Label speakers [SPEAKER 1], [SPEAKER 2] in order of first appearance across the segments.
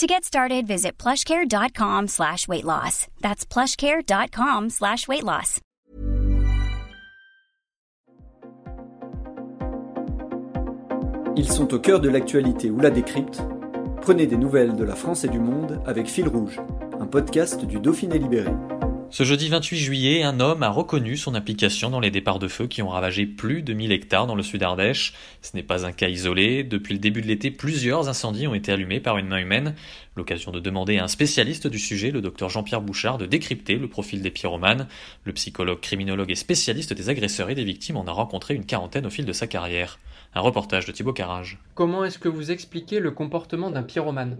[SPEAKER 1] To get started, visit plushcare.com slash weight loss. That's plushcare.com slash weight loss.
[SPEAKER 2] Ils sont au cœur de l'actualité ou la décrypte. Prenez des nouvelles de la France et du monde avec Fil Rouge, un podcast du Dauphiné Libéré.
[SPEAKER 3] Ce jeudi 28 juillet, un homme a reconnu son implication dans les départs de feu qui ont ravagé plus de 1000 hectares dans le sud Ardèche. Ce n'est pas un cas isolé. Depuis le début de l'été, plusieurs incendies ont été allumés par une main humaine. L'occasion de demander à un spécialiste du sujet, le docteur Jean-Pierre Bouchard, de décrypter le profil des pyromanes. Le psychologue, criminologue et spécialiste des agresseurs et des victimes en a rencontré une quarantaine au fil de sa carrière. Un reportage de Thibaut Carrage.
[SPEAKER 4] Comment est-ce que vous expliquez le comportement d'un pyromane?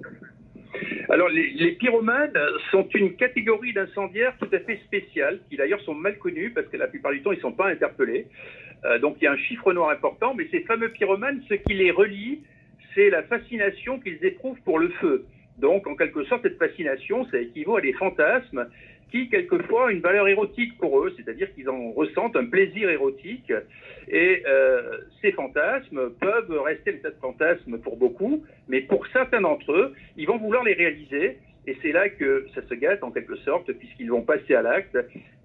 [SPEAKER 5] Alors, les, pyromanes sont une catégorie d'incendiaires tout à fait spéciale, qui d'ailleurs sont mal connus parce que la plupart du temps, ils ne sont pas interpellés. Euh, donc, il y a un chiffre noir important, mais ces fameux pyromanes, ce qui les relie, c'est la fascination qu'ils éprouvent pour le feu. Donc, en quelque sorte, cette fascination, ça équivaut à des fantasmes qui, quelquefois, une valeur érotique pour eux, c'est-à-dire qu'ils en ressentent un plaisir érotique. Et euh, ces fantasmes peuvent rester des fantasmes pour beaucoup, mais pour certains d'entre eux, ils vont vouloir les réaliser. Et c'est là que ça se gâte en quelque sorte, puisqu'ils vont passer à l'acte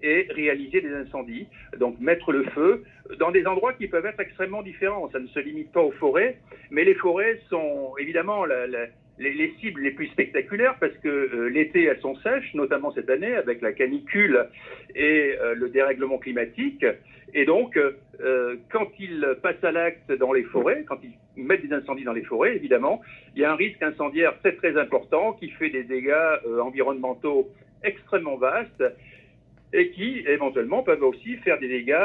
[SPEAKER 5] et réaliser des incendies, donc mettre le feu dans des endroits qui peuvent être extrêmement différents. Ça ne se limite pas aux forêts, mais les forêts sont évidemment la, les, cibles les plus spectaculaires parce que euh, l'été elles sont sèches, notamment cette année avec la canicule et euh, le dérèglement climatique. Et donc, euh, quand ils passent à l'acte dans les forêts, quand ils mettent des incendies dans les forêts, évidemment, il y a un risque incendiaire très très important qui fait des dégâts environnementaux extrêmement vastes et qui éventuellement peuvent aussi faire des dégâts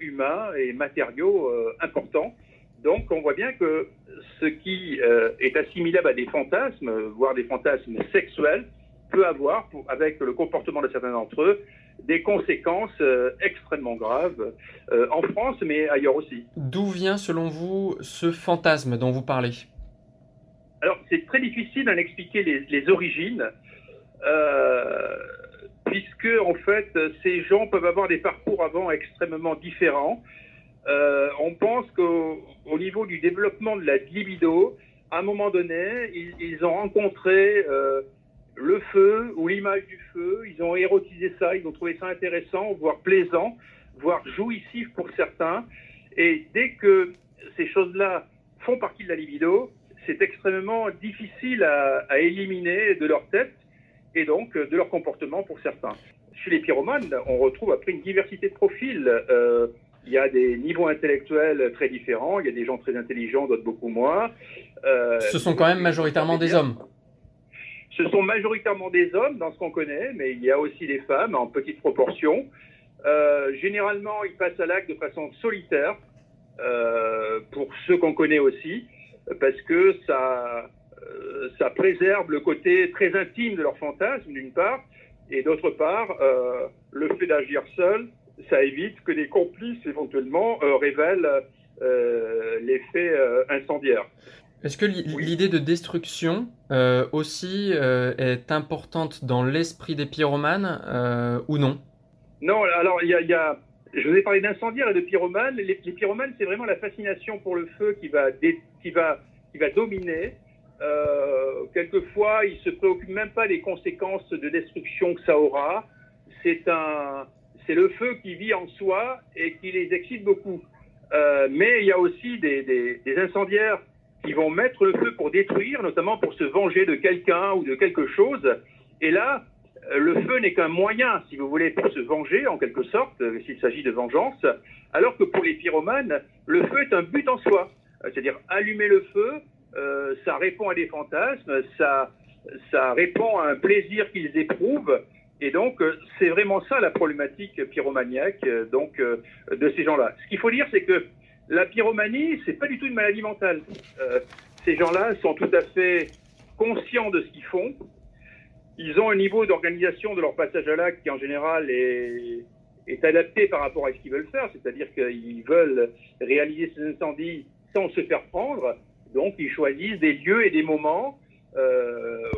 [SPEAKER 5] humains et matériaux importants. Donc, on voit bien que ce qui euh, est assimilable à des fantasmes, voire des fantasmes sexuels, peut avoir, avec le comportement de certains d'entre eux, des conséquences euh, extrêmement graves euh, en France, mais ailleurs aussi.
[SPEAKER 4] D'où vient, selon vous, ce fantasme dont vous parlez?
[SPEAKER 5] Alors, c'est très difficile d'en expliquer les, les origines, puisque, en fait, ces gens peuvent avoir des parcours avant extrêmement différents. Euh, on pense qu'au niveau du développement de la libido, à un moment donné, ils, ont rencontré euh, le feu ou l'image du feu, ils ont érotisé ça, ils ont trouvé ça intéressant, voire plaisant, voire jouissif pour certains. Et dès que ces choses-là font partie de la libido, c'est extrêmement difficile à, éliminer de leur tête et donc de leur comportement pour certains. Chez les pyromanes, on retrouve après une diversité de profils. Euh, il y a des niveaux intellectuels très différents. Il y a des gens très intelligents, d'autres beaucoup moins.
[SPEAKER 4] Euh, ce sont quand même majoritairement des hommes.
[SPEAKER 5] Ce sont majoritairement des hommes dans ce qu'on connaît, mais il y a aussi des femmes en petite proportion. Euh, généralement, ils passent à l'acte de façon solitaire, euh, pour ceux qu'on connaît aussi, parce que ça, ça préserve le côté très intime de leur fantasme, d'une part, et d'autre part, le fait d'agir seul ça évite que les complices éventuellement euh, révèlent euh, les faits euh, incendiaires.
[SPEAKER 4] Est-ce que l'idée de destruction aussi est importante dans l'esprit des pyromanes ou non?
[SPEAKER 5] Non, alors il y a, je vous ai parlé d'incendiaires et de pyromanes. Les, pyromanes, c'est vraiment la fascination pour le feu qui va, qui va, qui va dominer. quelquefois, ils se préoccupent même pas des conséquences de destruction que ça aura. C'est un, c'est le feu qui vit en soi et qui les excite beaucoup. Euh, mais il y a aussi des, incendiaires qui vont mettre le feu pour détruire, notamment pour se venger de quelqu'un ou de quelque chose. Et là, euh, le feu n'est qu'un moyen, si vous voulez, pour se venger, en quelque sorte, euh, s'il s'agit de vengeance, alors que pour les pyromanes, le feu est un but en soi. C'est-à-dire, allumer le feu, ça répond à des fantasmes, ça, ça répond à un plaisir qu'ils éprouvent, et donc, euh, c'est vraiment ça la problématique pyromaniaque euh, euh, de ces gens-là. Ce qu'il faut dire, c'est que la pyromanie, c'est pas du tout une maladie mentale. ces gens-là sont tout à fait conscients de ce qu'ils font. Ils ont un niveau d'organisation de leur passage à l'acte qui, en général, est, adapté par rapport à ce qu'ils veulent faire, c'est-à-dire qu'ils veulent réaliser ces incendies sans se faire prendre, donc ils choisissent des lieux et des moments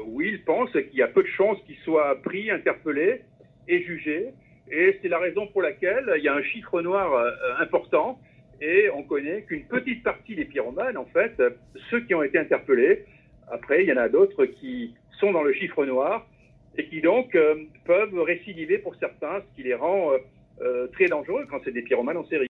[SPEAKER 5] où ils pensent qu'il y a peu de chances qu'ils soient pris, interpellés et jugés. Et c'est la raison pour laquelle il y a un chiffre noir euh, important et on connaît qu'une petite partie des pyromanes, en fait, ceux qui ont été interpellés, après, il y en a d'autres qui sont dans le chiffre noir et qui donc euh, peuvent récidiver pour certains, ce qui les rend euh, euh, très dangereux quand c'est des pyromanes en série.